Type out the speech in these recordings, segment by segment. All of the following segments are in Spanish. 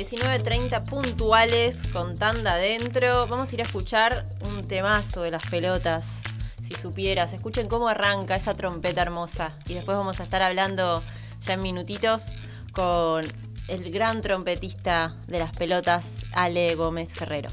19.30 puntuales con tanda adentro. Vamos a ir a escuchar un temazo de las pelotas. Si supieras, escuchen cómo arranca esa trompeta hermosa. Y después vamos a estar hablando ya en minutitos con el gran trompetista de las pelotas, Ale Gómez Ferrero.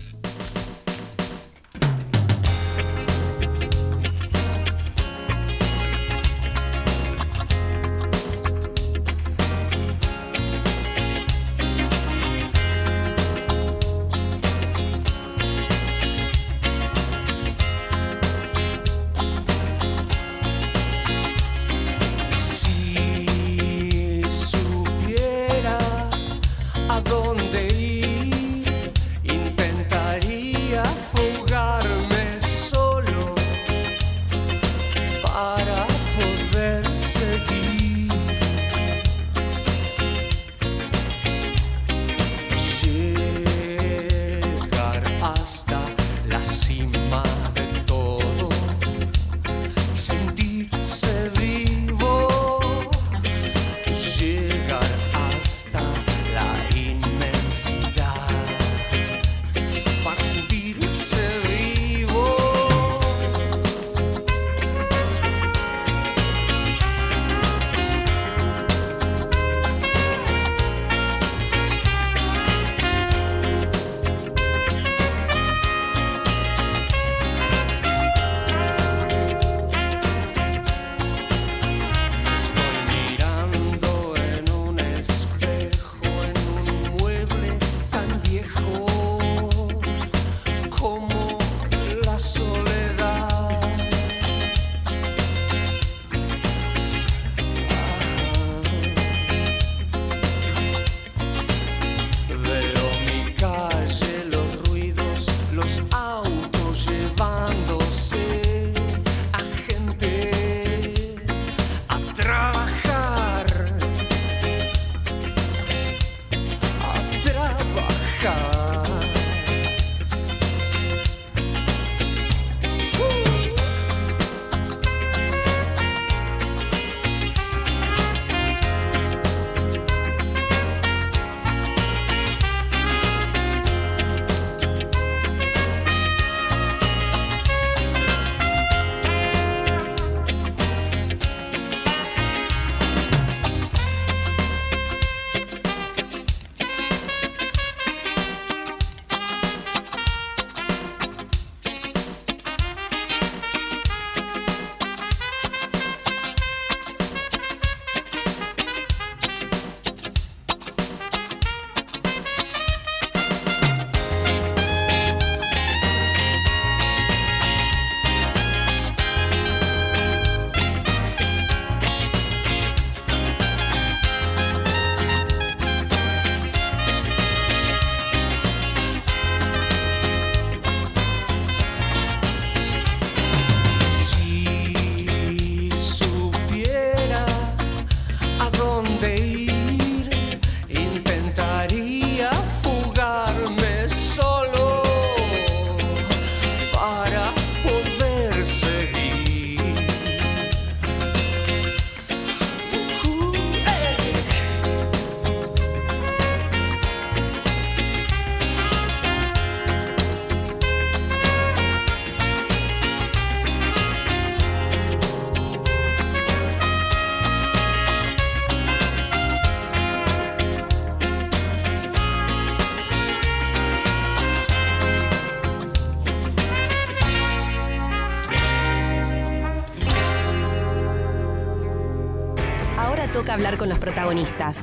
Hablar con los protagonistas,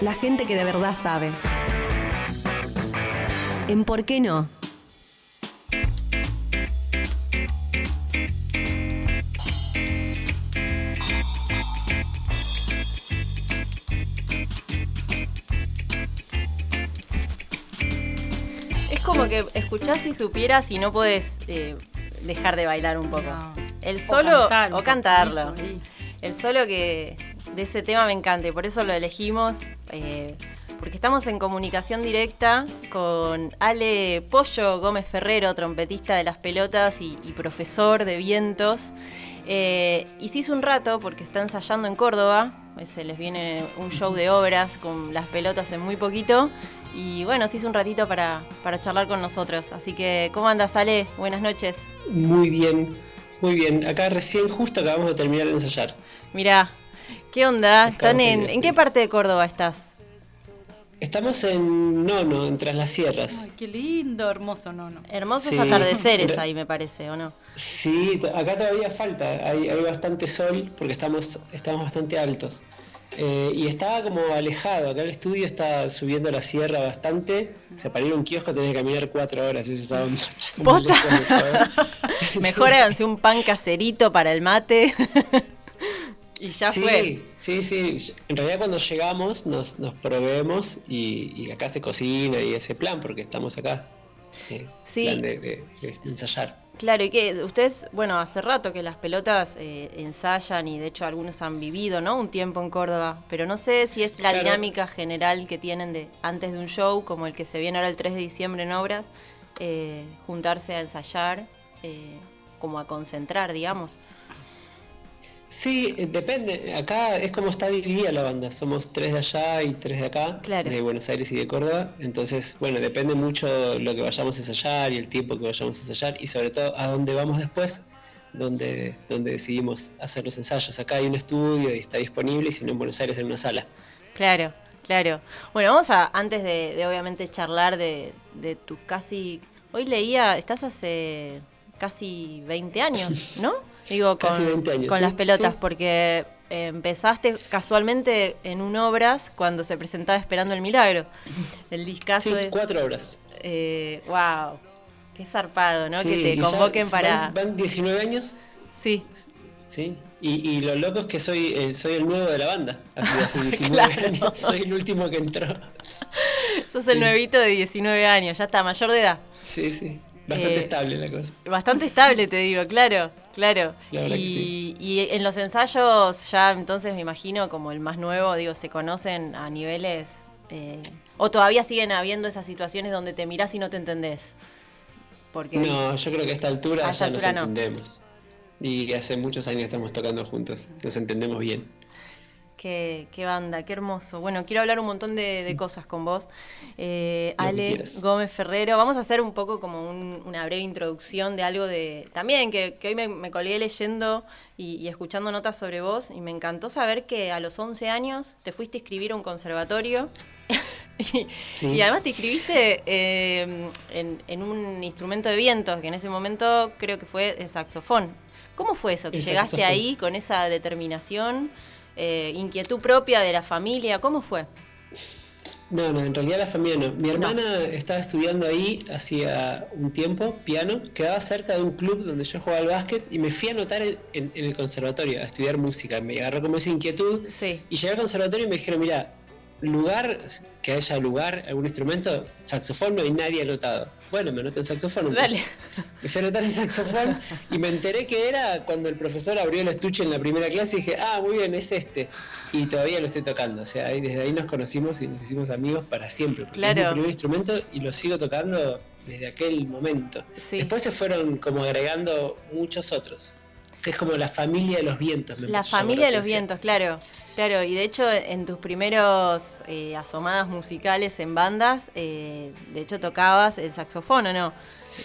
la gente que de verdad sabe. En ¿Por qué no? Es como que escuchás y supieras y no puedes eh, dejar de bailar un poco. El solo o, cantarlo. El solo que, de ese tema me encanta y por eso lo elegimos. Eh, porque estamos en comunicación directa con Ale Pollo Gómez Ferrero, trompetista de las pelotas y, profesor de vientos. Eh, y se hizo un rato porque está ensayando en Córdoba se les viene un show de obras con las pelotas en muy poquito. Y bueno, se hizo un ratito para, para charlar con nosotros. Así que, ¿cómo andas, Ale? Buenas noches. Muy bien, muy bien. Acá recién justo acabamos de terminar de ensayar. Mirá, ¿qué onda? ¿Están en, ¿En qué parte de Córdoba estás? Estamos en Nono, entre las sierras. Ay, qué lindo, hermoso Nono. Hermosos atardeceres ahí, me parece, ¿o no? Sí, acá todavía falta, hay, hay bastante sol porque estamos, estamos bastante altos. Eh, y estaba como alejado, acá el estudio está subiendo la sierra bastante. O sea, para ir a un kiosco tenés que caminar cuatro horas, ese es Mejor háganse un pan caserito para el mate. Y ya fue. Sí, sí. En realidad cuando llegamos nos, nos proveemos y, acá se cocina y ese plan, porque estamos acá. Eh, sí. Plan de, ensayar. Claro, y que ustedes, bueno, hace rato que las pelotas eh, ensayan y de hecho algunos han vivido, ¿no? Un tiempo en Córdoba, pero no sé si es la dinámica general que tienen de antes de un show, como el que se viene ahora el 3 de diciembre en Obras, eh, juntarse a ensayar, como a concentrar, digamos. Sí, depende. Acá es como está dividida la banda. Somos tres de allá y tres de acá, de Buenos Aires y de Córdoba. Entonces, bueno, depende mucho lo que vayamos a ensayar y el tiempo que vayamos a ensayar y sobre todo a dónde vamos después, donde, donde decidimos hacer los ensayos. Acá hay un estudio y está disponible y si no en Buenos Aires en una sala. Claro, claro. Bueno, vamos a, antes de, obviamente charlar de, de tu casi... Hoy leía, estás hace casi 20 años, ¿no? Digo, con, con las pelotas, porque eh, empezaste casualmente en un obras cuando se presentaba Esperando el Milagro. El discazo de. cuatro obras. Eh, wow, qué zarpado, ¿no? que te convoquen para. Van, 19 años. Sí. Sí, y, y, lo loco es que soy, eh, soy el nuevo de la banda. Hace 19 años, soy el último que entró. Sos el nuevito de 19 años, ya está, mayor de edad. Sí, sí. Bastante estable la cosa. Bastante estable, te digo, claro. Claro. Y, en los ensayos ya entonces me imagino como el más nuevo, digo, se conocen a niveles... Eh, ¿O todavía siguen habiendo esas situaciones donde te mirás y no te entendés? Porque, no, yo creo que a esta altura ya nos entendemos. Y hace muchos años estamos tocando juntos, nos entendemos bien. Qué, banda, qué hermoso. Bueno, quiero hablar un montón de, cosas con vos. Eh, Ale Gómez Ferrero, vamos a hacer un poco como una breve introducción de algo de... También que, hoy me, colgué leyendo y, escuchando notas sobre vos y me encantó saber que a los 11 años te fuiste a inscribir a un conservatorio. y, además te inscribiste eh, en, un instrumento de vientos, que en ese momento creo que fue el saxofón. ¿Cómo fue eso? Que llegaste ahí con esa determinación eh, inquietud propia de la familia? ¿Cómo fue? No, no, en realidad la familia no. Mi hermana estaba estudiando ahí hacía un tiempo, piano, quedaba cerca de un club donde yo jugaba al básquet y me fui a anotar en, el conservatorio a estudiar música. Me agarró como esa inquietud y llegué al conservatorio y me dijeron, mira, lugar, que haya lugar, algún instrumento, saxofón no hay nadie anotado. Bueno, me anoté en saxofón. Dale. Me fui a anotar en saxofón y me enteré que era cuando el profesor abrió el estuche en la primera clase y dije, ah, muy bien, es este. Y todavía lo estoy tocando. O sea, desde ahí nos conocimos y nos hicimos amigos para siempre. Porque claro. es mi primer instrumento y lo sigo tocando desde aquel momento. Después se fueron como agregando muchos otros. Es como la familia de los vientos. la familia de los vientos, claro. Claro, y de hecho en tus primeros eh, asomadas musicales en bandas, eh, de hecho tocabas el saxofón, ¿o no?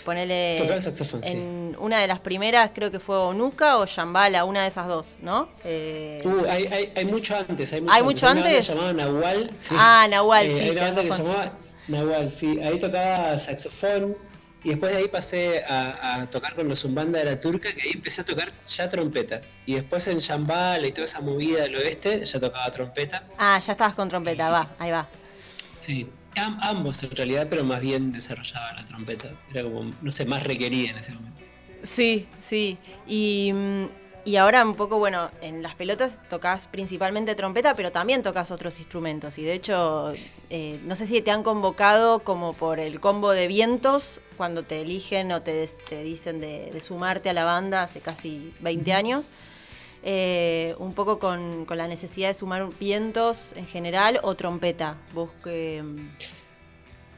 Ponele. Tocaba el saxofón, en Una de las primeras creo que fue Onuka o Shambhala, una de esas dos, ¿no? Eh... Uh, hay, hay, hay, mucho antes. Hay mucho ¿Hay Mucho antes? Una banda Nahual. Sí. Ah, Nahual, eh, sí. Hay una banda que se llamaba Nahual, sí. Ahí tocaba saxofón, y después de ahí pasé a, tocar con los Zumbanda de la Turca, que ahí empecé a tocar ya trompeta. Y después en Shambhala y toda esa movida del oeste ya tocaba trompeta. Ah, ya estabas con trompeta, va, ahí va. Sí, ambos en realidad, pero más bien desarrollaba la trompeta. Era como, no sé, más requerida en ese momento. Sí, sí. Y mm, y ahora un poco, bueno, en las pelotas tocas principalmente trompeta, pero también tocas otros instrumentos. Y de hecho, eh, no sé si te han convocado como por el combo de vientos, cuando te eligen o te, dicen de, sumarte a la banda hace casi 20 años. Eh, un poco con, la necesidad de sumar vientos en general o trompeta. Vos que...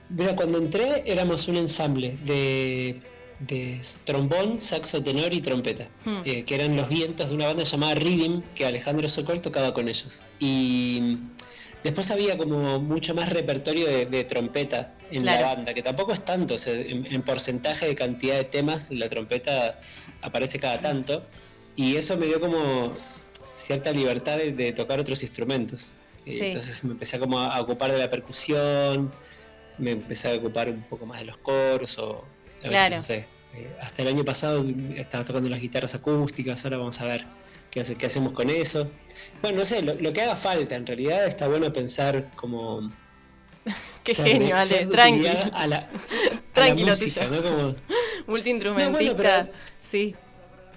Mira, cuando entré éramos un ensamble de de trombón, saxo tenor y trompeta, hmm. eh, que eran los vientos de una banda llamada Rhythm, que Alejandro Sokol tocaba con ellos. Y después había como mucho más repertorio de, trompeta en la banda, que tampoco es tanto, en, porcentaje de cantidad de temas la trompeta aparece cada tanto, y eso me dio como cierta libertad de, tocar otros instrumentos. Entonces me empecé como a ocupar de la percusión, me empecé a ocupar un poco más de los coros o claro. no sé. Eh, hasta el año pasado estaba tocando las guitarras acústicas, ahora vamos a ver qué, hace, qué hacemos con eso. Bueno, no sé, lo, que haga falta, en realidad está bueno pensar como... Qué genio, Ale, tranquilo. A la, música, ¿no? Como... Multiinstrumentista, sí.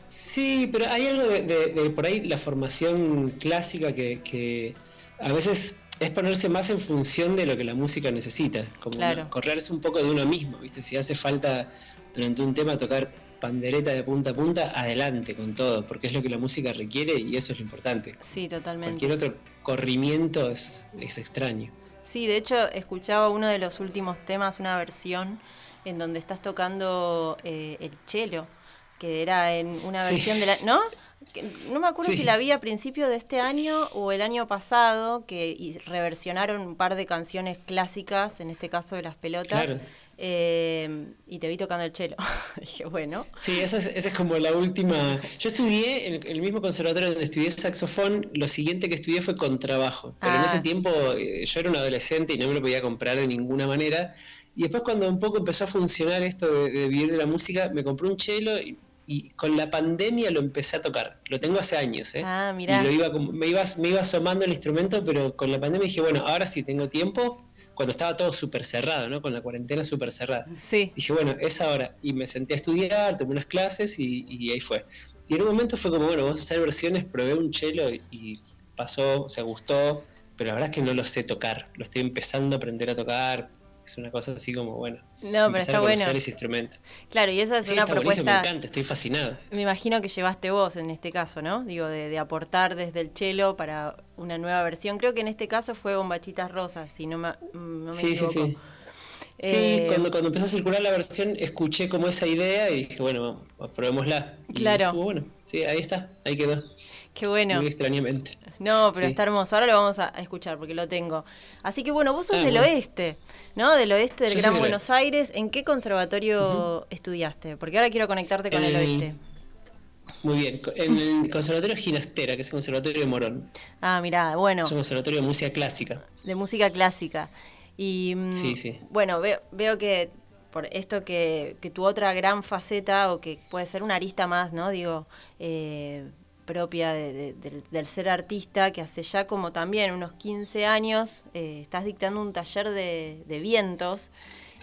Sí, pero hay algo de, por ahí la formación clásica que, que a veces es ponerse más en función de lo que la música necesita, como correrse un poco de uno mismo, ¿viste? Si hace falta durante un tema tocar pandereta de punta a punta, adelante con todo, porque es lo que la música requiere y eso es lo importante. Sí, totalmente. Cualquier otro corrimiento es, es extraño. Sí, de hecho escuchaba uno de los últimos temas, una versión en donde estás tocando eh, el cello, que era en una versión de la... ¿No? No me acuerdo si la vi a principio de este año o el año pasado, que reversionaron un par de canciones clásicas, en este caso de las pelotas. Eh, y te vi tocando el chelo. Dije, bueno. Sí, esa es, como la última. Yo estudié en el mismo conservatorio donde estudié saxofón. Lo siguiente que estudié fue contrabajo. Pero en ese ah. tiempo eh, yo era un adolescente y no me lo podía comprar de ninguna manera. Y después, cuando un poco empezó a funcionar esto de, de vivir de la música, me compré un chelo y y con la pandemia lo empecé a tocar. Lo tengo hace años, ¿eh? Ah, mira. me, iba, me iba asomando el instrumento, pero con la pandemia dije, bueno, ahora sí tengo tiempo, cuando estaba todo súper cerrado, ¿no? Con la cuarentena súper cerrada. Sí. Dije, bueno, es ahora. Y me senté a estudiar, tomé unas clases y, ahí fue. Y en un momento fue como, bueno, vamos a hacer versiones, probé un chelo y, y pasó, o sea, gustó, pero la verdad es que no lo sé tocar. Lo estoy empezando a aprender a tocar, es una cosa así como, bueno. No, pero está bueno. ese instrumento. Claro, y esa es una propuesta. Me encanta, estoy fascinado. Me imagino que llevaste vos en este caso, ¿no? Digo, de, aportar desde el chelo para una nueva versión. Creo que en este caso fue Bombachitas Rosas, si no me, no sí, Sí, sí. Sí, cuando, cuando empezó a circular la versión escuché como esa idea y dije, bueno, probémosla. claro. bueno, sí, ahí está, ahí quedó. Qué bueno. Muy extrañamente. No, pero está hermoso. Ahora lo vamos a escuchar porque lo tengo. Así que bueno, vos sos ah, del oeste, ¿no? Del oeste del Gran Buenos Aires. ¿En qué conservatorio estudiaste? Porque ahora quiero conectarte con el eh, oeste. Muy bien, en el Conservatorio Ginastera, que es el Conservatorio de Morón. Ah, mira, bueno. Es un conservatorio de música clásica. De música clásica. Y mm, sí, sí. bueno, veo, veo que por esto que, que tu otra gran faceta, o que puede ser una arista más, ¿no? Digo, eh, propia del ser artista, que hace ya como también unos 15 años eh, estás dictando un taller de, vientos.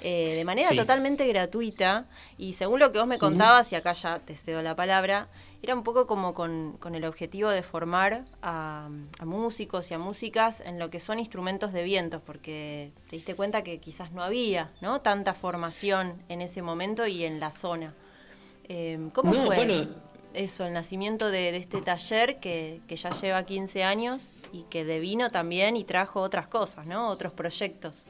Eh, de manera totalmente gratuita y según lo que vos me contabas, y acá ya te cedo la palabra, era un poco como con, el objetivo de formar a, músicos y a músicas en lo que son instrumentos de vientos, porque te diste cuenta que quizás no había ¿no? tanta formación en ese momento y en la zona. Eh, ¿Cómo fue? Eso, el nacimiento de, este taller que, ya lleva 15 años y que devino también y trajo otras cosas, ¿no? Otros proyectos.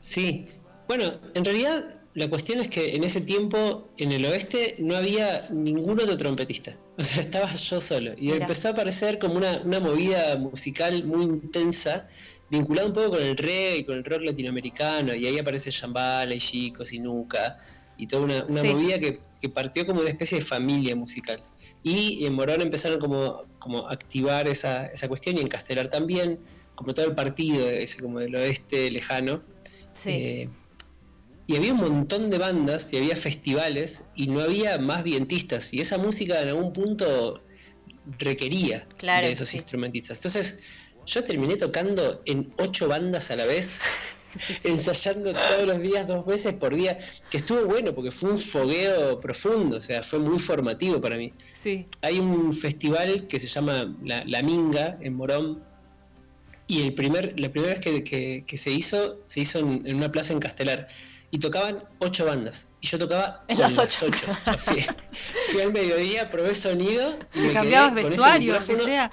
Sí, bueno, en realidad la cuestión es que en ese tiempo en el oeste no había ningún otro trompetista. O sea, estaba yo solo. Y empezó a aparecer como una, movida musical muy intensa, vinculada un poco con el reggae y con el rock latinoamericano. Y ahí aparece Shambhala y Chicos y Nuca. Y toda una, movida que que partió como una especie de familia musical. Y en Morón empezaron como, como a activar esa, esa cuestión y en Castelar también, como todo el partido ese como del oeste lejano. Eh, y había un montón de bandas y había festivales y no había más vientistas y esa música en algún punto requería de esos instrumentistas. Entonces yo terminé tocando en ocho bandas a la vez ensayando todos los días, dos veces por día, que estuvo bueno porque fue un fogueo profundo, o sea, fue muy formativo para mí. Sí. Hay un festival que se llama La, Minga en Morón, y el primer, la primera vez que, se hizo, se hizo en, una plaza en Castelar. Y tocaban ocho bandas. Y yo tocaba en las ocho. fui, al mediodía, probé sonido. Y cambiabas vestuario, que sea.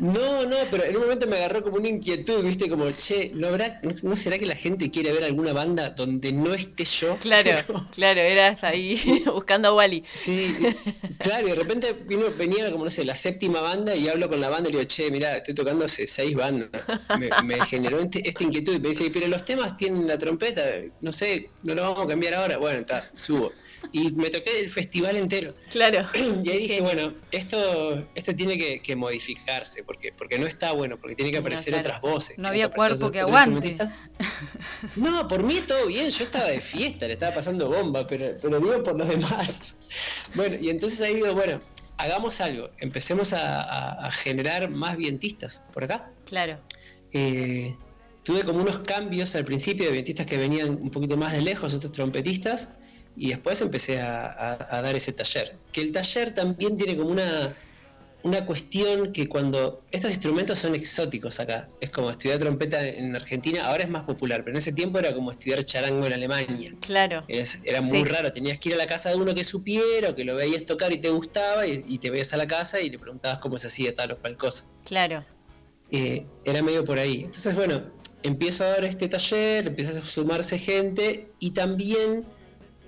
No, no, pero en un momento me agarró como una inquietud, viste, como, che, ¿no, habrá, no, será que la gente quiere ver alguna banda donde no esté yo? Claro, claro, eras ahí buscando a Wally. Sí, claro, y de repente vino, venía como, no sé, la séptima banda y hablo con la banda y le digo, che, mira, estoy tocando hace seis bandas. Me, generó este, esta inquietud y me dice, pero los temas tienen la trompeta, no sé, no lo vamos a cambiar ahora. Bueno, está, subo y me toqué el festival entero. Claro. Y ahí dije, bueno, esto, esto tiene que, modificarse, porque, porque no está bueno, porque tiene que aparecer otras voces. No había cuerpo que aguante. No, por mí todo bien, yo estaba de fiesta, le estaba pasando bomba, pero, pero digo por los demás. Bueno, y entonces ahí digo, bueno, hagamos algo, empecemos a, generar más vientistas por acá. Claro. Eh, tuve como unos cambios al principio de vientistas que venían un poquito más de lejos, otros trompetistas, y después empecé a, dar ese taller. Que el taller también tiene como una, una cuestión que cuando estos instrumentos son exóticos acá, es como estudiar trompeta en Argentina, ahora es más popular, pero en ese tiempo era como estudiar charango en Alemania. Claro. era muy raro, tenías que ir a la casa de uno que supiera, o que lo veías tocar y te gustaba, y, te veías a la casa y le preguntabas cómo se hacía tal o cual cosa. Claro. Eh, era medio por ahí. Entonces, bueno, empiezo a dar este taller, empieza a sumarse gente y también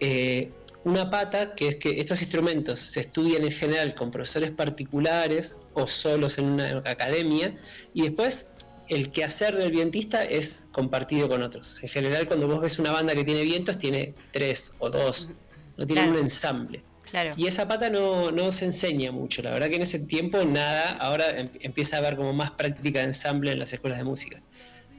eh, una pata que es que estos instrumentos se estudian en general con profesores particulares o solos en una academia y después el quehacer del vientista es compartido con otros. En general cuando vos ves una banda que tiene vientos tiene tres o dos, no tiene un ensamble. Y esa pata no, no, se enseña mucho, la verdad que en ese tiempo nada, ahora em, empieza a haber como más práctica de ensamble en las escuelas de música.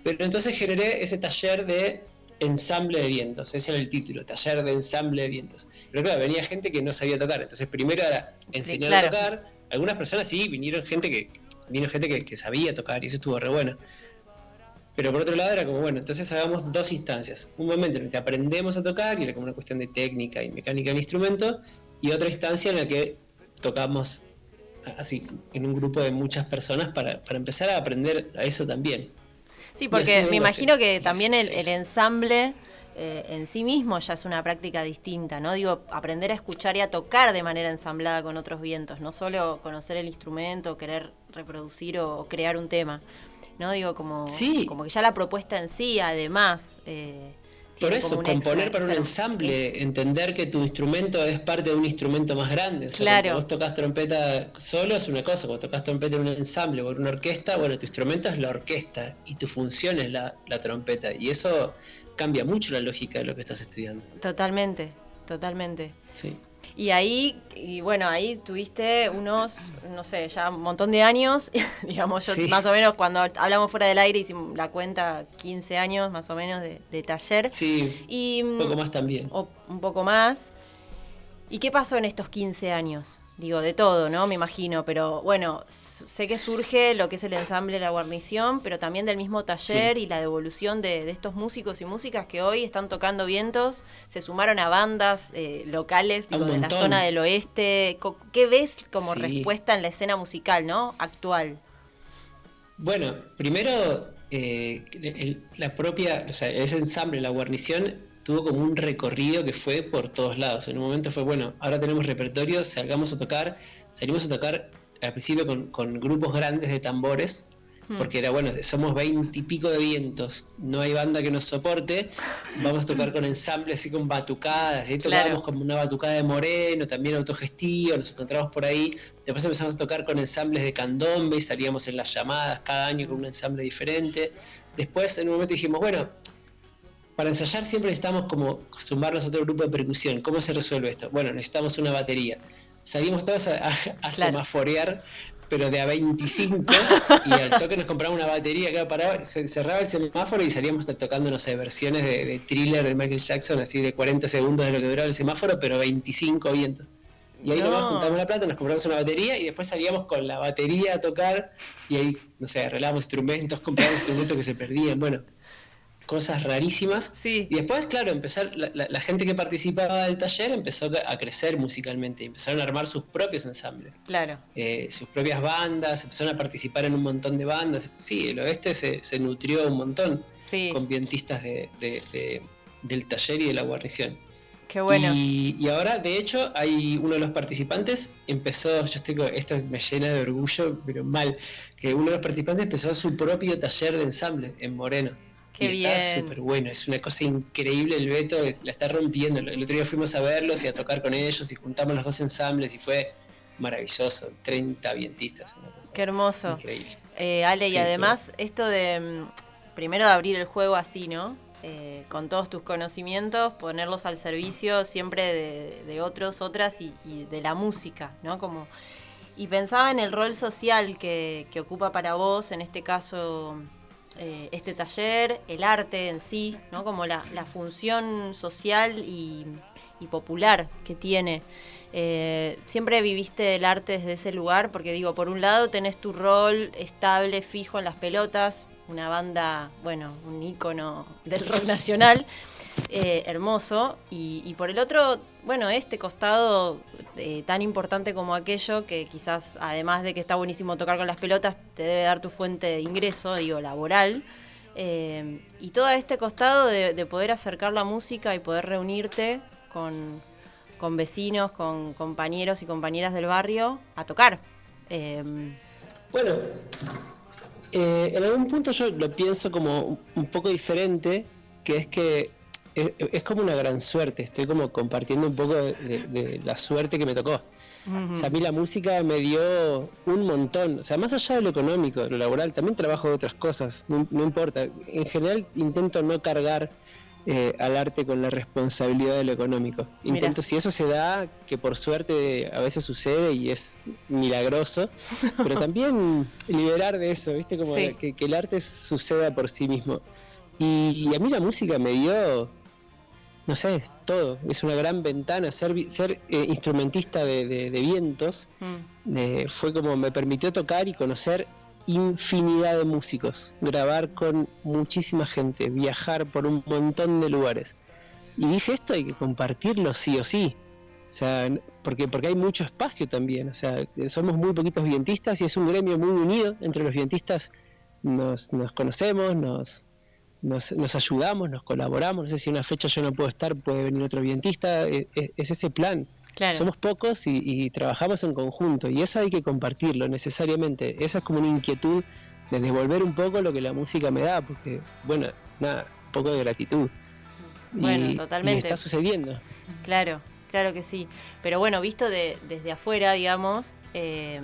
Pero entonces generé ese taller de ensamble de vientos, ese era el título, taller de ensamble de vientos. Pero claro, venía gente que no sabía tocar, entonces primero era enseñar a tocar, algunas personas sí, vinieron gente que vino gente que, sabía tocar y eso estuvo re bueno. Pero por otro lado era como, bueno, entonces hagamos dos instancias. Un momento en el que aprendemos a tocar y era como una cuestión de técnica y mecánica del instrumento, y otra instancia en la que tocamos así, en un grupo de muchas personas para, para empezar a aprender a eso también. Sí, porque me imagino que también el, ensamble eh, en sí mismo ya es una práctica distinta, ¿no? Digo, aprender a escuchar y a tocar de manera ensamblada con otros vientos, no solo conocer el instrumento, querer reproducir o, crear un tema, ¿no? Digo, como, como que ya la propuesta en sí, además... Eh, por eso, componer para un ensamble, entender que tu instrumento es parte de un instrumento más grande. O claro. vos tocas trompeta solo es una cosa, cuando tocas trompeta en un ensamble o en una orquesta, bueno, tu instrumento es la orquesta y tu función es la, la trompeta. Y eso cambia mucho la lógica de lo que estás estudiando. Totalmente, totalmente. Sí. Y ahí, y bueno, ahí tuviste unos, no sé, ya un montón de años, digamos, yo más o menos cuando hablamos fuera del aire hicimos la cuenta 15 años más o menos de, taller. Sí, y, un poco más también. O un poco más. ¿Y qué pasó en estos 15 años? Digo, de todo, ¿no? Me imagino, pero bueno, sé que surge lo que es el ensamble La Guarnición, pero también del mismo taller y la devolución de, estos músicos y músicas que hoy están tocando vientos, se sumaron a bandas eh, locales digo, de la zona del oeste. ¿Qué ves como respuesta en la escena musical, ¿no? Actual. Bueno, primero, eh, la propia, o sea, ese ensamble, La Guarnición, tuvo como un recorrido que fue por todos lados. En un momento fue, bueno, ahora tenemos repertorio, salgamos a tocar, salimos a tocar al principio con, grupos grandes de tambores, hmm. porque era, bueno, somos veintipico de vientos, no hay banda que nos soporte, vamos a tocar con ensambles así con batucadas, y ahí tocábamos como una batucada de Moreno, también autogestío, nos encontramos por ahí, después empezamos a tocar con ensambles de candombe y salíamos en las llamadas cada año con un ensamble diferente. Después en un momento dijimos, bueno, para ensayar siempre necesitamos como sumarnos a otro grupo de percusión. ¿Cómo se resuelve esto? Bueno, necesitamos una batería. Salimos todos a, semaforear, pero de a 25, y al toque nos compramos una batería que paraba, cerraba el semáforo y salíamos tocando, no sé, versiones de, thriller de Michael Jackson, así de 40 segundos de lo que duraba el semáforo, pero 25 vientos. Y ahí nomás juntamos la plata, nos compramos una batería y después salíamos con la batería a tocar y ahí, no sé, arreglábamos instrumentos, comprábamos instrumentos que se perdían. Bueno, cosas rarísimas. Y después, claro, empezar la, gente que participaba del taller empezó a crecer musicalmente, empezaron a armar sus propios ensambles. Claro. Eh, sus propias bandas, empezaron a participar en un montón de bandas. Sí, el oeste se, se nutrió un montón con vientistas de, del taller y de la guarnición. Qué bueno. Y, ahora, de hecho, hay uno de los participantes empezó, yo estoy esto me llena de orgullo, pero mal, que uno de los participantes empezó su propio taller de ensamble en Moreno. Qué y bien. Está súper bueno, es una cosa increíble el Beto, la está rompiendo. El otro día fuimos a verlos y a tocar con ellos y juntamos los dos ensambles y fue maravilloso, 30 vientistas. Qué hermoso. Increíble. Eh, Ale, y además esto de, mm, primero de abrir el juego así, ¿no? Eh, con todos tus conocimientos, ponerlos al servicio siempre de, otros, otras y, de la música, ¿no? Como, y pensaba en el rol social que, ocupa para vos, en este caso, eh, este taller, el arte en sí, ¿no? Como la, función social y, popular que tiene. Eh, siempre viviste el arte desde ese lugar, porque digo, por un lado tenés tu rol estable, fijo en las pelotas, una banda, bueno, un ícono del rock nacional, eh, hermoso. Y, por el otro, bueno, este costado eh, tan importante como aquello, que quizás además de que está buenísimo tocar con las pelotas, te debe dar tu fuente de ingreso, digo, laboral. Eh, y todo este costado de, poder acercar la música y poder reunirte con, con vecinos, con compañeros y compañeras del barrio a tocar. bueno, eh, en algún punto yo lo pienso como un poco diferente, que es que es, como una gran suerte, estoy como compartiendo un poco de, la suerte que me tocó. O sea, a mí la música me dio un montón, o sea, más allá de lo económico, de lo laboral, también trabajo de otras cosas, no importa. En general intento no cargar eh, al arte con la responsabilidad de lo económico. Intento, si eso se da, que por suerte a veces sucede y es milagroso, pero también liberar de eso, ¿viste? Como que, el arte suceda por sí mismo. Y, a mí la música me dio, no sé, todo. Es una gran ventana. Ser, ser eh, instrumentista de, vientos mm. eh, fue como me permitió tocar y conocer infinidad de músicos, grabar con muchísima gente, viajar por un montón de lugares. Y dije, esto hay que compartirlo sí o sí. O sea, porque, porque hay mucho espacio también. O sea, somos muy poquitos vientistas y es un gremio muy unido. Entre los vientistas nos, nos conocemos, nos, nos, ayudamos, nos colaboramos. No sé si una fecha yo no puedo estar, puede venir otro vientista. E, e, es ese plan. Somos pocos y, trabajamos en conjunto y eso hay que compartirlo necesariamente. Esa es como una inquietud de devolver un poco lo que la música me da, porque, bueno, nada, un poco de gratitud. Bueno, totalmente. está sucediendo. Claro, claro que sí. Pero bueno, visto de, desde afuera, digamos, eh,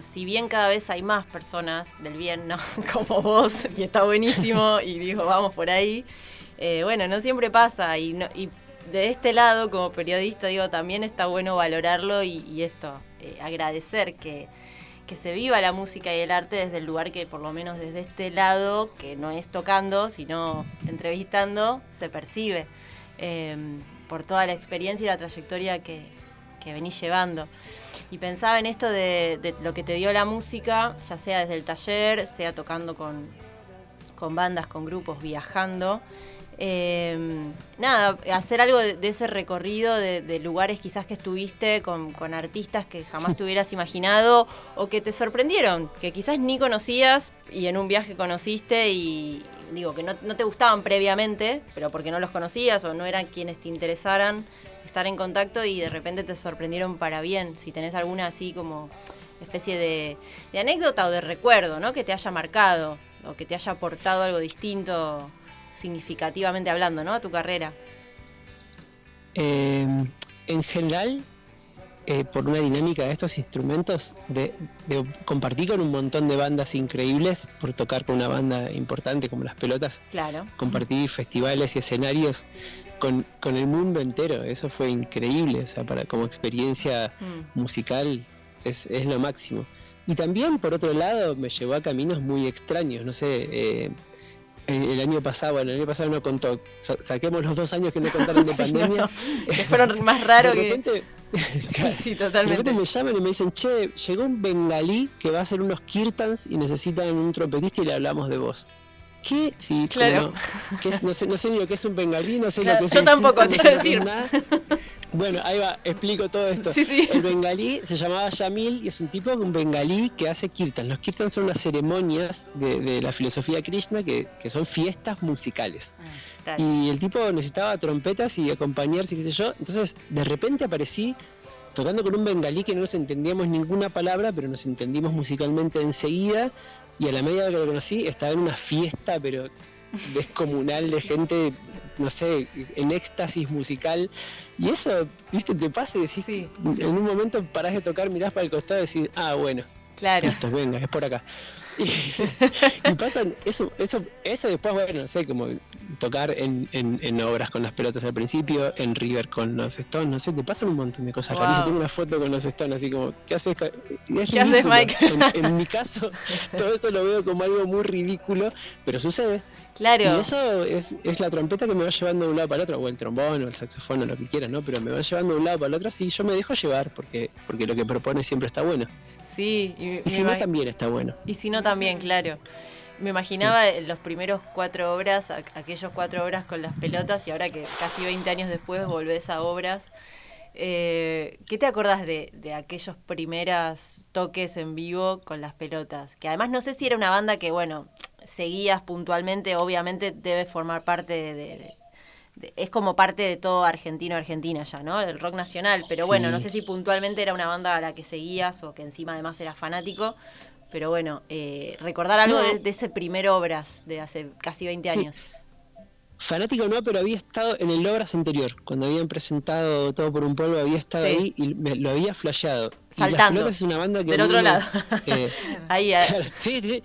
si bien cada vez hay más personas del bien, ¿no? Como vos, y está buenísimo, y digo, vamos por ahí. Eh, bueno, no siempre pasa y, no, y de este lado, como periodista, digo, también está bueno valorarlo y, esto, eh, agradecer que, se viva la música y el arte desde el lugar que, por lo menos desde este lado, que no es tocando, sino entrevistando, se percibe em, por toda la experiencia y la trayectoria que, que venís llevando. Y pensaba en esto de, lo que te dio la música, ya sea desde el taller, sea tocando con, con bandas, con grupos, viajando. Em, nada, hacer algo de, ese recorrido de, lugares quizás que estuviste con, artistas que jamás te hubieras imaginado o que te sorprendieron, que quizás ni conocías y en un viaje conociste y digo que no, te gustaban previamente, pero porque no los conocías o no eran quienes te interesaran estar en contacto y de repente te sorprendieron para bien. Si tenés alguna así como especie de, anécdota o de recuerdo, ¿no? Que te haya marcado o que te haya aportado algo distinto significativamente hablando, ¿no? A tu carrera. Em, en general, eh, por una dinámica de estos instrumentos, de, compartir con un montón de bandas increíbles, por tocar con una banda importante como las pelotas, claro. compartir festivales y escenarios con, el mundo entero, eso fue increíble, o sea, para como experiencia mm. musical es, es, lo máximo. Y también, por otro lado, me llevó a caminos muy extraños, no sé, eh, el año pasado, bueno, el año pasado no contó, saquemos los dos años que no contaron de pandemia. que fueron más raros que... sí, totalmente. De repente me llaman y me dicen, che, llegó un bengalí que va a hacer unos kirtans y necesitan un trompetista y le hablamos de vos. ¿Qué? Sí, claro. no, sé, no sé ni lo que es un bengalí, no sé lo que es Yo tampoco, te iba a decir. Bueno, ahí va, explico todo esto. Sí, sí. El bengalí se llamaba Yamil y es un tipo, un bengalí que hace kirtan. Los kirtans son unas ceremonias de, la filosofía Krishna que, son fiestas musicales. Ah. Y el tipo necesitaba trompetas y acompañarse, qué sé yo. Entonces, de repente aparecí tocando con un bengalí que no nos entendíamos ninguna palabra, pero nos entendimos musicalmente enseguida. Y a la medida que lo conocí, estaba en una fiesta, pero descomunal de gente, no sé, en éxtasis musical. Y eso, viste, te pasa y decís, en un momento parás de tocar, mirás para el costado y decís, ah, bueno, claro. listo, venga, es por acá. Y, pasan, eso, eso, eso después, bueno, no sé, como tocar en, en, obras con las pelotas al principio, en River con los Stones, no sé, te pasan un montón de cosas wow. Tengo una foto con los Stones, así como, ¿qué haces? ¿Qué haces, Mike? En, mi caso, todo eso lo veo como algo muy ridículo, pero sucede. Claro. Y eso es, es, la trompeta que me va llevando de un lado para el otro, o el trombón, o el saxofón, o lo que quieras, ¿no? Pero me va llevando de un lado para el otro, así yo me dejo llevar, porque, porque lo que propone siempre está bueno. Sí, y, si no también está bueno. Y si no también, claro. Me imaginaba los primeros cuatro obras, aquellos cuatro obras con las pelotas, y ahora que casi 20 años después volvés a obras. Eh, ¿Qué te acordás de, de aquellos primeros toques en vivo con las pelotas? Que además no sé si era una banda que, bueno, seguías puntualmente, obviamente debe formar parte de, es como parte de todo argentino argentina ya, ¿no? El rock nacional, pero bueno, no sé si puntualmente era una banda a la que seguías o que encima además eras fanático, pero bueno, eh, recordar algo de, ese primer Obras de hace casi 20 años. Fanático no, pero había estado en el Obras anterior, cuando habían presentado Todo por un Polvo, había estado ahí y me, lo había flasheado. Saltando. Y es una banda que del otro lado. Eh, ahí, eh. sí, sí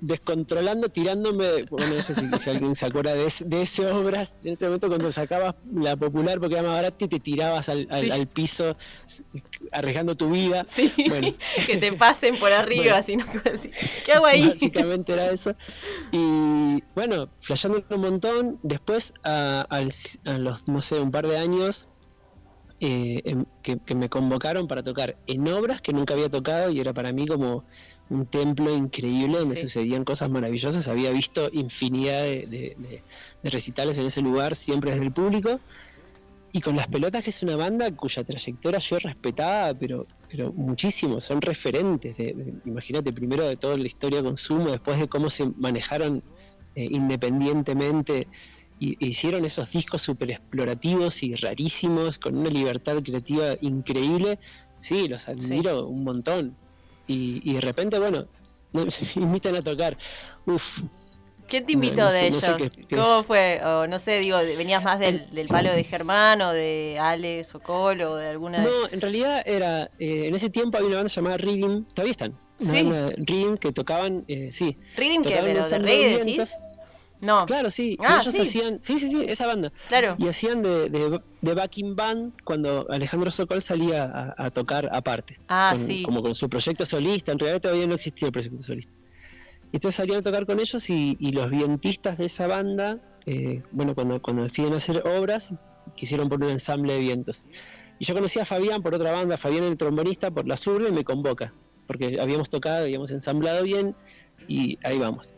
descontrolando, tirándome, bueno, no sé si, alguien se acuerda de, de, ese obras, en ese momento cuando sacabas la popular porque era más barata y te tirabas al, al, piso arriesgando tu vida. Sí, que te pasen por arriba, así no decir, ¿qué hago ahí? Básicamente era eso. Y bueno, flasheando un montón, después a, los, no sé, un par de años, eh, em, que, que, me convocaron para tocar en obras que nunca había tocado y era para mí como un templo increíble donde sucedían cosas maravillosas. Había visto infinidad de, recitales en ese lugar, siempre desde el público. Y con las pelotas, que es una banda cuya trayectoria yo respetaba, pero, pero muchísimo, son referentes. De, imagínate, primero de toda la historia de consumo, después de cómo se manejaron eh, independientemente. Y, hicieron esos discos súper explorativos y rarísimos, con una libertad creativa increíble. Sí, los admiro un montón y, de repente, bueno, se invitan a tocar. Uf. ¿Quién te invitó de ellos? ¿Cómo fue? O no sé, digo, ¿venías más del, palo de Germán o de Alex o Cole o de alguna? No, en realidad era, eh, en ese tiempo había una banda llamada Reading, todavía están. sí. Reading que tocaban, eh, sí. ¿Reading que ¿Pero de reggae decís? No. Claro, sí. Ah, ellos hacían, sí, sí, sí, esa banda. Claro. Y hacían de, de, backing band cuando Alejandro Sokol salía a, tocar aparte. Ah, sí. Como con su proyecto solista. En realidad todavía no existía el proyecto solista. Y entonces salían a tocar con ellos y, los vientistas de esa banda, eh, bueno, cuando, cuando deciden hacer obras, quisieron poner un ensamble de vientos. Y yo conocí a Fabián por otra banda, Fabián el trombonista por la zurda y me convoca, porque habíamos tocado, habíamos ensamblado bien y ahí vamos.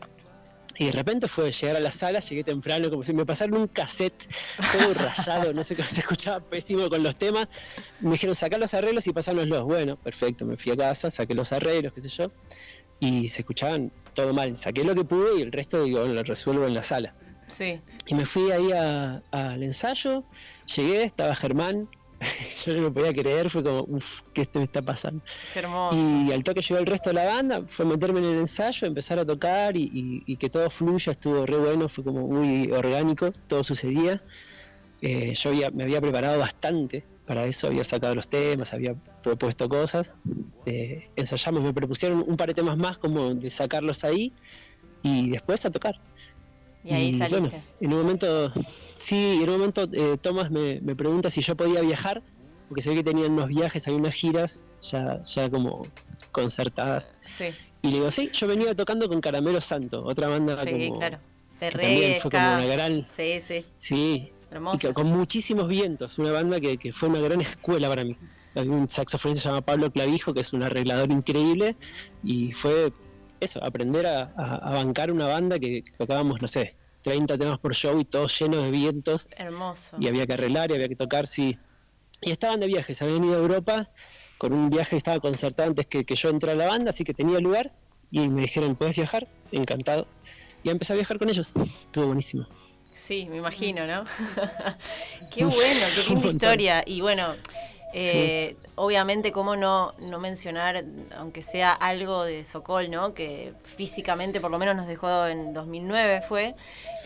Y de repente fue llegar a la sala, llegué temprano, como si me pasaron un cassette todo rayado, no sé cómo se escuchaba pésimo con los temas. Me dijeron, sacar los arreglos y pasárnoslos. Bueno, perfecto, me fui a casa, saqué los arreglos, qué sé yo, y se escuchaban todo mal. Saqué lo que pude y el resto, digo, lo resuelvo en la sala. Sí. Y me fui ahí al ensayo, llegué, estaba Germán, yo no lo podía creer, fue como, uff, ¿qué me está pasando? Qué hermoso. Y al toque llegó el resto de la banda, fue meterme en el ensayo, empezar a tocar y, que todo fluya, estuvo re bueno, fue como muy orgánico, todo sucedía. Eh, yo me había preparado bastante para eso, había sacado los temas, había propuesto cosas. Eh, ensayamos, me propusieron un par de temas más como de sacarlos ahí y después a tocar. Y ahí saliste. Bueno, en un momento Sí, en un momento eh, Tomás me, pregunta si yo podía viajar, porque se ve que tenían unos viajes, hay unas giras ya, ya como concertadas. Sí. Y le digo, sí, yo venía tocando con Caramelo Santo, otra banda sí, como... claro. De también fue como una gran... Sí, sí. Sí. con muchísimos vientos, una banda que, que fue una gran escuela para mí. Hay un saxofonista se llama Pablo Clavijo, que es un arreglador increíble, y fue eso, aprender a, a bancar una banda que tocábamos, no sé, 30 temas por show y todo lleno de vientos. Hermoso. Y había que arreglar y había que tocar, sí. Y estaban de viaje, se habían ido a Europa con un viaje que estaba concertado antes que, que yo entré a la banda, así que tenía lugar. Y me dijeron, ¿puedes viajar? Encantado. Y empecé a viajar con ellos. Estuvo buenísimo. Sí, me imagino, ¿no? qué bueno, qué linda historia. Y bueno, eh, obviamente, cómo no, no mencionar, aunque sea algo de Sokol, ¿no? Que físicamente por lo menos nos dejó en 2009 fue,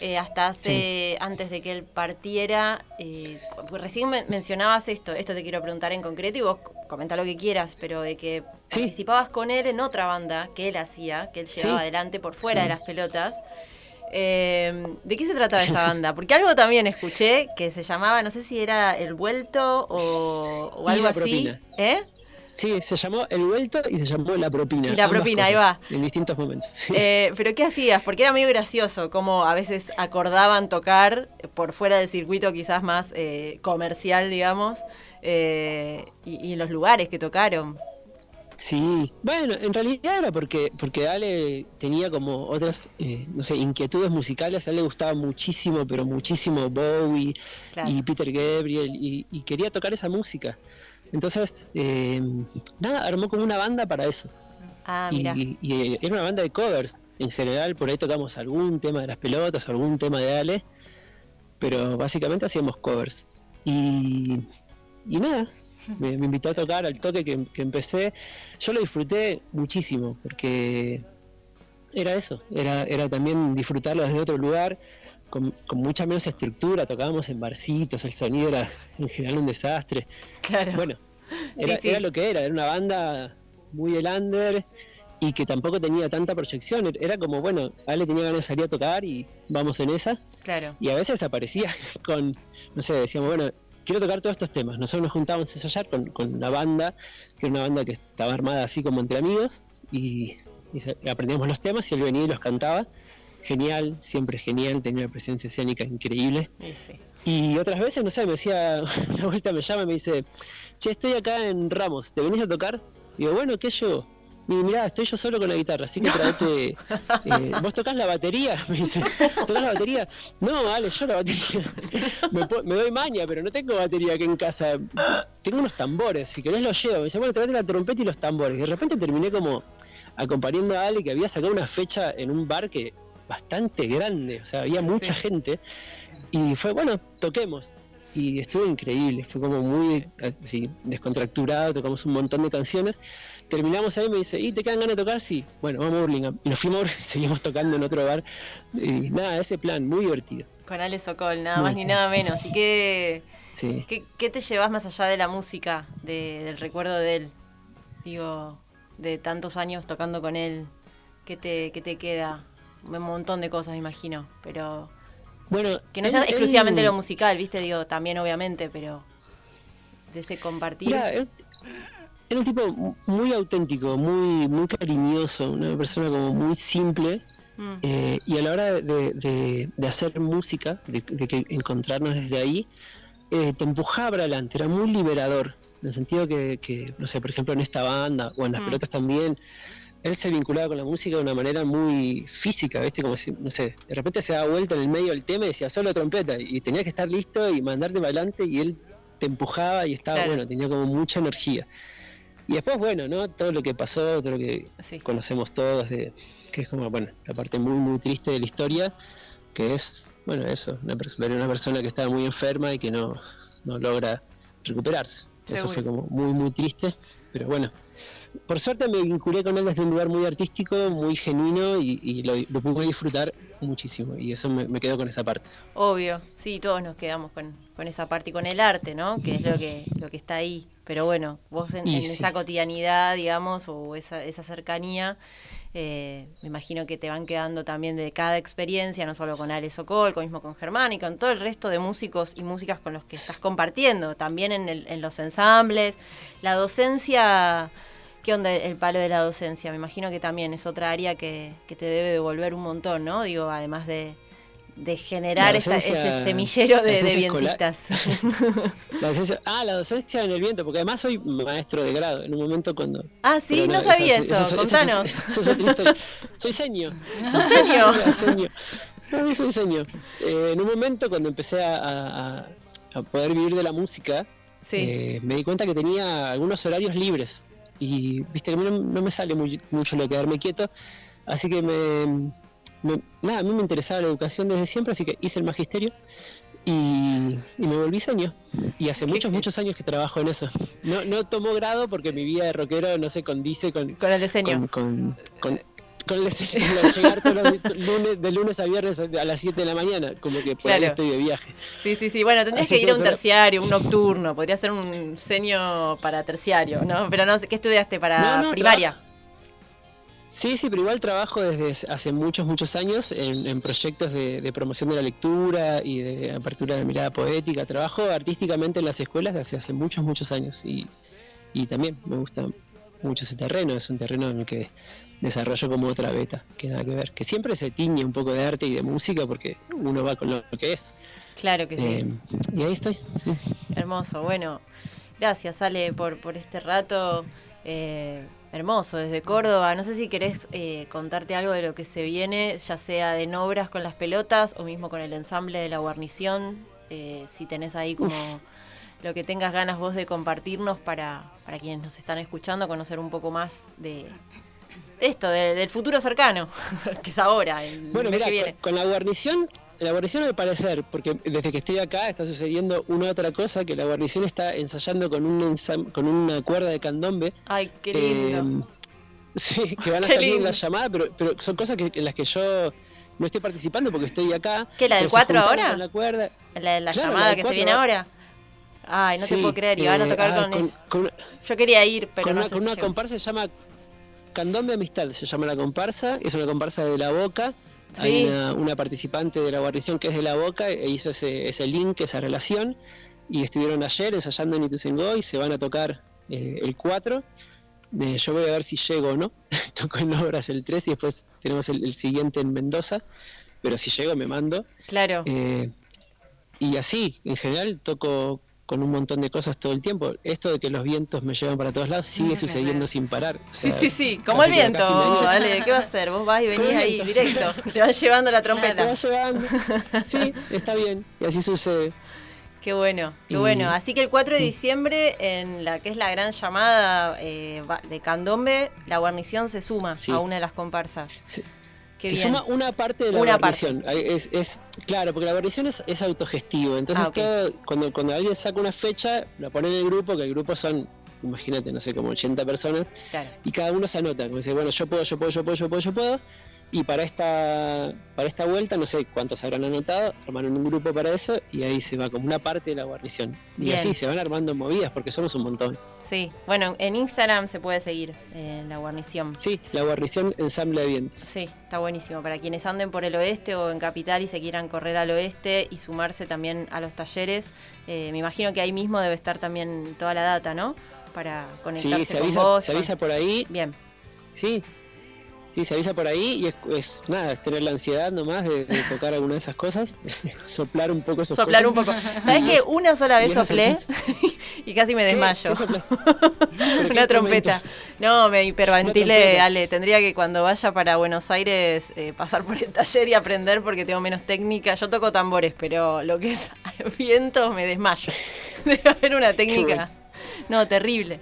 eh, hasta hace, antes de que él partiera, eh, recién mencionabas esto, esto te quiero preguntar en concreto y vos comenta lo que quieras, pero de que participabas con él en otra banda que él hacía, que él llevaba adelante por fuera de las pelotas. Eh, ¿De qué se trataba esa banda? Porque algo también escuché que se llamaba, no sé si era El Vuelto o, algo así. ¿Eh? Sí, se llamó El Vuelto y se llamó La Propina. Y La Propina, ahí va. En distintos momentos. Eh, pero ¿qué hacías? Porque era medio gracioso, como a veces acordaban tocar por fuera del circuito quizás más eh, comercial, digamos, y, y en los lugares que tocaron. Sí, bueno, en realidad era porque, porque Ale tenía como otras, eh, no sé, inquietudes musicales, a él le gustaba muchísimo, pero muchísimo Bowie y Peter Gabriel, y, quería tocar esa música. Entonces, eh, nada, armó como una banda para eso. Ah, y, y, era una banda de covers, en general, por ahí tocamos algún tema de las pelotas, algún tema de Ale, pero básicamente hacíamos covers. Y, y nada, me, invitó a tocar al toque que, empecé. Yo lo disfruté muchísimo, porque era eso, era, era también disfrutarlo desde otro lugar, con, mucha menos estructura, tocábamos en barcitos, el sonido era en general un desastre. Claro. Bueno, era, lo que era, era una banda muy del under y que tampoco tenía tanta proyección. Era como, bueno, Ale tenía ganas de salir a tocar y vamos en esa. Claro. Y a veces aparecía con, no sé, decíamos, bueno, quiero tocar todos estos temas. Nosotros nos juntábamos a ensayar con, con una banda, que era una banda que estaba armada así como entre amigos, y, aprendíamos los temas y él venía y los cantaba. Genial, siempre genial, tenía una presencia escénica increíble. Y otras veces, no sé, me decía, una vuelta me llama y me dice, che, estoy acá en Ramos, ¿te venís a tocar? Y digo, bueno, ¿qué yo? Y mirá, estoy yo solo con la guitarra, así que traete. Eh, ¿Vos tocas la batería? Me dice, ¿tocás la batería? No, vale, yo la batería. me, doy maña, pero no tengo batería aquí en casa. Tengo unos tambores, si querés los llevo. Me dice, bueno, traete la trompeta y los tambores. Y de repente terminé como acompañando a Ale que había sacado una fecha en un bar que bastante grande, o sea, había mucha gente. Y fue, bueno, toquemos y estuvo increíble, fue como muy así, descontracturado, tocamos un montón de canciones terminamos ahí y me dice, ¿y te quedan ganas de tocar? Sí, bueno, vamos a Burlingame. Y nos fuimos, seguimos tocando en otro bar. Y nada, ese plan, muy divertido. Con Ale Sokol, nada más ni nada menos. ¿Y qué, sí. qué, te llevas más allá de la música, del recuerdo de él? Digo, de tantos años tocando con él, ¿qué te, qué te queda? Un montón de cosas, me imagino, pero... Bueno, que no sea exclusivamente lo musical, viste, digo, también obviamente, pero de ese compartir. Era un tipo muy auténtico, muy, muy cariñoso, una persona como muy simple. Mm. Eh, y a la hora de, hacer música, de, que encontrarnos desde ahí, eh, te empujaba para adelante, era muy liberador, en el sentido que, no sé, por ejemplo, en esta banda o en las mm. pelotas también, él se vinculaba con la música de una manera muy física, ¿viste? Como si, no sé, de repente se daba vuelta en el medio del tema y decía solo trompeta, y tenía que estar listo y mandarte para adelante, y él te empujaba y estaba, bueno, tenía como mucha energía. Y después, bueno, ¿no? Todo lo que pasó, todo lo que conocemos todos, de, que es como, bueno, la parte muy, muy triste de la historia, que es, bueno, eso, una, persona, una persona que estaba muy enferma y que no, no logra recuperarse. Eso fue como muy, muy triste, pero bueno, por suerte me vinculé con él desde un lugar muy artístico, muy genuino y, lo, pude disfrutar muchísimo y eso me, quedo con esa parte. Obvio, sí, todos nos quedamos con, esa parte y con el arte, ¿no? Que es lo que, lo que está ahí. Pero bueno, vos en, esa cotidianidad, digamos, o esa, esa cercanía, eh, me imagino que te van quedando también de cada experiencia, no solo con Ale Sokol, con mismo con Germán y con todo el resto de músicos y músicas con los que estás compartiendo, también en, en los ensambles, la docencia ¿Qué onda el palo de la docencia? Me imagino que también es otra área que, te debe devolver un montón, ¿no? Digo, además de, generar este semillero de, de vientistas. La docencia, ah, la docencia en el viento, porque además soy maestro de grado en un momento cuando... Ah, sí, no, sabía eso, contanos. soy seño. ¿Sos seño? No, soy seño. Eh, en un momento cuando empecé a, poder vivir de la música, eh, me di cuenta que tenía algunos horarios libres y viste que a mí no, me sale mucho lo de quedarme quieto, así que me, nada, a mí me interesaba la educación desde siempre, así que hice el magisterio y, me volví señor. Y hace muchos, muchos años que trabajo en eso. No, no tomo grado porque mi vida de rockero no se condice con, con el diseño. Con, con, con, el llegar todos los lunes, de lunes a viernes a las 7 de la mañana, como que por ahí estoy de viaje. Sí, sí, sí. Bueno, tendrías que ir a un terciario, un nocturno. Podría ser un seño para terciario, ¿no? Pero no sé, ¿qué estudiaste para primaria? Sí, sí, pero igual trabajo desde hace muchos, muchos años en, proyectos de, promoción de la lectura y de apertura de la mirada poética. Trabajo artísticamente en las escuelas desde hace muchos, muchos años y, también me gusta mucho ese terreno. Es un terreno en el que desarrollo como otra beta, que nada que ver. Que siempre se tiñe un poco de arte y de música porque uno va con lo que es. Claro que sí. Eh, y ahí estoy. Hermoso. Bueno, gracias Ale por, por este rato. Eh, Hermoso, desde Córdoba. No sé si querés eh, contarte algo de lo que se viene, ya sea de Nobras con las pelotas o mismo con el ensamble de la guarnición. Eh, si tenés ahí como lo que tengas ganas vos de compartirnos para, para quienes nos están escuchando, conocer un poco más de, esto, del futuro cercano, que es ahora, el bueno, mes que viene. con la guarnición la guarnición al parecer, porque desde que estoy acá está sucediendo una otra cosa, que la guarnición está ensayando con un con una cuerda de candombe. Ay, qué lindo. Eh, sí, que van a salir en la llamada, pero, pero son cosas que, en las que yo no estoy participando porque estoy acá. ¿Qué, la del 4 ahora? La, cuerda. la, la llamada que se viene ahora. Ay, no te puedo creer, y van a tocar ah, con, Yo quería ir, pero con no una, con una comparsa se llama Candombe Amistad, se llama la comparsa, es una comparsa de la boca hay una, participante de la guarnición que es de la Boca e hizo ese, ese link, esa relación, y estuvieron ayer ensayando en Ituzaingó y se van a tocar eh, el 4. Eh, yo voy a ver si llego o no. Toco en obras el 3 y después tenemos el, siguiente en Mendoza, pero si llego me mando. Claro. Eh, y así, en general, toco con un montón de cosas todo el tiempo. Esto de que los vientos me llevan para todos lados sigue sucediendo sin parar. sí, sí, sí, como el viento. Dale, ¿qué va a hacer? Vos vas y venís ahí directo. Te vas llevando la trompeta. Te vas llevando. Sí, está bien. Y así sucede. Qué bueno, qué bueno. Así que el 4 de diciembre, en la que es la gran llamada eh, de Candombe, la guarnición se suma a una de las comparsas. Sí se suma una parte de la guarnición. Es, claro, porque la guarnición es, es autogestivo. Entonces, ah, cuando, cuando alguien saca una fecha, la pone en el grupo, que el grupo son, imagínate, no sé, como 80 personas, y cada uno se anota. Como dice, bueno, yo puedo, yo puedo, yo puedo, yo puedo, yo puedo. Y para esta, para esta vuelta, no sé cuántos habrán anotado, armaron un grupo para eso y ahí se va como una parte de la guarnición. Y así se van armando movidas porque somos un montón. Sí, bueno, en Instagram se puede seguir en la guarnición. Sí, la guarnición ensamble de vientos. Sí, está buenísimo. Para quienes anden por el oeste o en Capital y se quieran correr al oeste y sumarse también a los talleres, eh, me imagino que ahí mismo debe estar también toda la data, ¿no? Para conectarse sí, se avisa, Se avisa por ahí. Bien. Sí, Sí, se avisa por ahí y es, nada, es tener la ansiedad nomás de, tocar alguna de esas cosas, soplar un poco esos Soplar un poco. ¿Sabes que una sola vez soplé y casi me desmayo? Una trompeta. No, me hiperventilé, Ale. Tendría que cuando vaya para Buenos Aires eh, pasar por el taller y aprender porque tengo menos técnica. Yo toco tambores, pero lo que es viento me desmayo. Debe haber una técnica. No, terrible.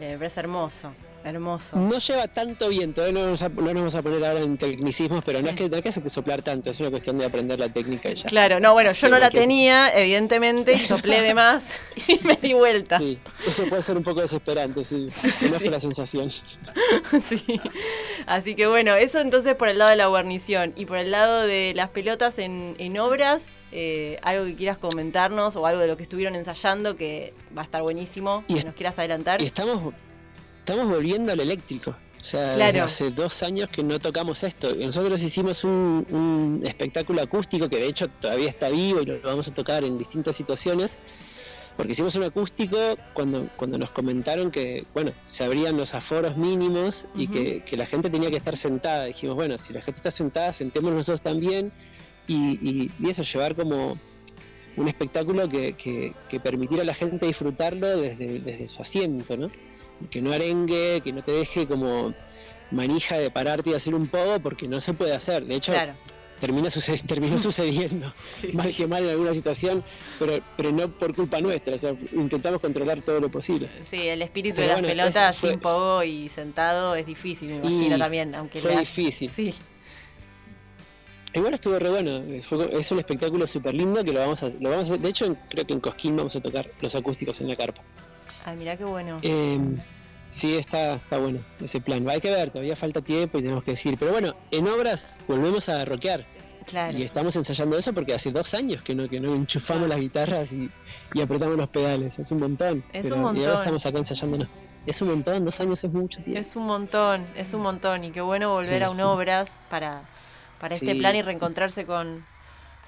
Eh, pero es hermoso. Hermoso. No lleva tanto viento, ¿eh? no, nos vamos a poner ahora en tecnicismos, pero no, es que, no es que soplar tanto, es una cuestión de aprender la técnica ya. Claro, no, bueno, yo no la tenía, evidentemente, y soplé de más y me di vuelta. Sí, eso puede ser un poco desesperante, sí, sí, la sensación. sí, así que bueno, eso entonces por el lado de la guarnición y por el lado de las pelotas en, obras. Eh, algo que quieras comentarnos o algo de lo que estuvieron ensayando que va a estar buenísimo, que nos quieras adelantar. Y estamos estamos volviendo al eléctrico. O sea, hace dos años que no tocamos esto. Nosotros hicimos un, espectáculo acústico que de hecho todavía está vivo y lo, vamos a tocar en distintas situaciones. Porque hicimos un acústico cuando, cuando nos comentaron que, bueno, se abrían los aforos mínimos y que, la gente tenía que estar sentada. Dijimos, bueno, si la gente está sentada, sentémonos nosotros también. Y, eso, llevar como un espectáculo que, que, permitiera a la gente disfrutarlo desde, desde su asiento, ¿no? Que no arengue, que no te deje como manija de pararte y hacer un poco porque no se puede hacer. De hecho, termina terminó sucediendo, mal que mal en alguna situación, pero, pero no por culpa nuestra. O sea, intentamos controlar todo lo posible. Sí, el espíritu de las pelotas sin pogo y sentado es difícil, me imagino también. Aunque fue difícil. Sí. Igual estuvo re bueno, es un espectáculo súper lindo que lo vamos, a, lo vamos a de hecho creo que en Cosquín vamos a tocar los acústicos en la carpa. Ay, mira qué bueno. Em, sí, está, está bueno ese plan. Hay que ver, todavía falta tiempo y tenemos que decir. Pero bueno, en obras volvemos a rockear. Claro. Y estamos ensayando eso porque hace dos años que no, que no enchufamos las guitarras y, apretamos los pedales. Es un montón. Es un montón. Y ahora estamos acá ensayándonos. Es un montón, dos años es mucho tiempo. Es un montón, es un montón. Y qué bueno volver a un obras para, para este plan y reencontrarse con,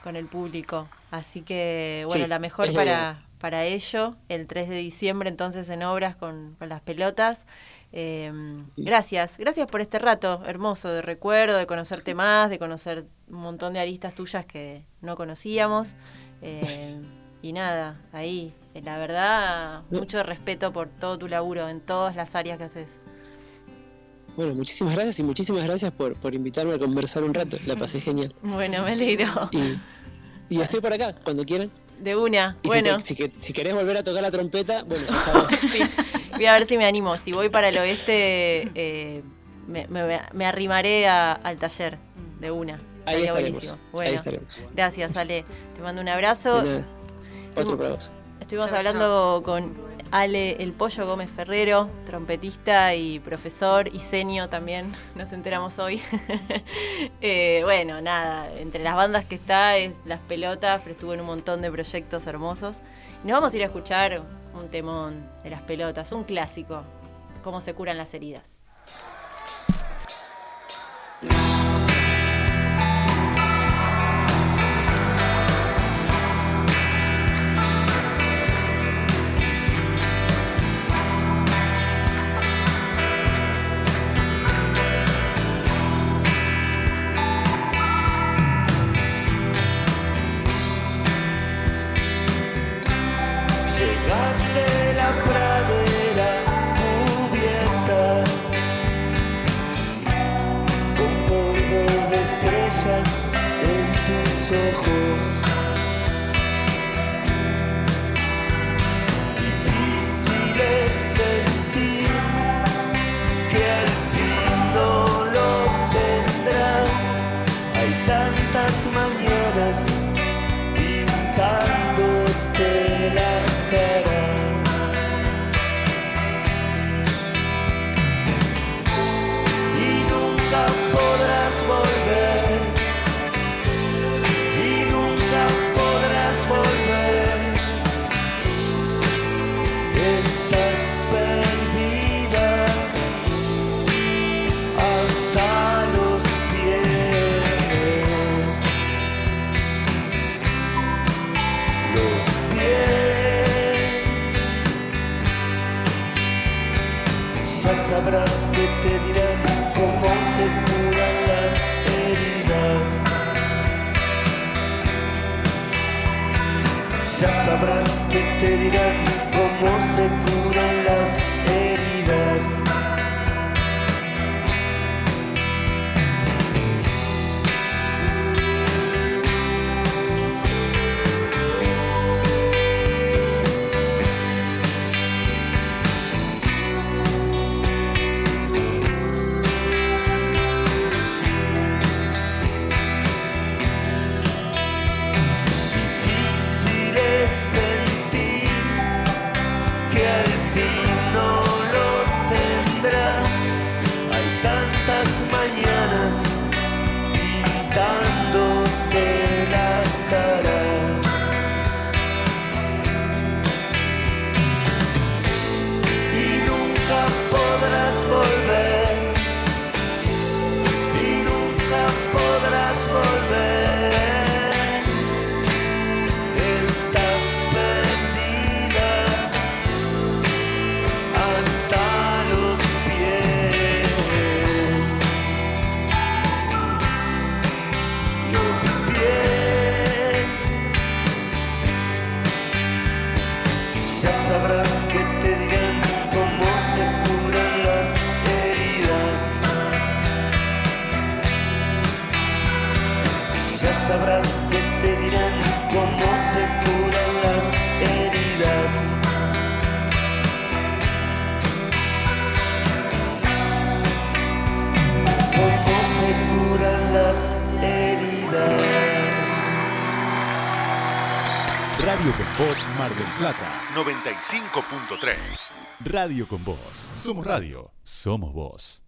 con el público. Así que, bueno, la mejor para, para ello, el 3 de diciembre entonces en obras con, con las pelotas. Em, gracias, gracias por este rato hermoso de recuerdo, de conocerte más, de conocer un montón de aristas tuyas que no conocíamos. Em, y nada, ahí, la verdad, mucho respeto por todo tu laburo en todas las áreas que haces. Bueno, muchísimas gracias y muchísimas gracias por, por invitarme a conversar un rato. La pasé genial. Bueno, me alegro. Y, y estoy por acá, cuando quieran. De una, bueno. Si, si, querés volver a tocar la trompeta, bueno, ya sabes. sí. Voy a ver si me animo. Si voy para el oeste, eh, me, me, arrimaré al taller de una. Ahí estaremos. Bueno, gracias, Ale. Te mando un abrazo. Otro para vos. Estuvimos hablando con Ale El Pollo Gómez Ferrero, trompetista y profesor y senio también, nos enteramos hoy. Eh, bueno, nada, entre las bandas que está es Las Pelotas, pero estuvo en un montón de proyectos hermosos. Y nos vamos a ir a escuchar un temón de Las Pelotas, un clásico, cómo se curan las heridas. Radio con Voz. Somos radio, somos voz.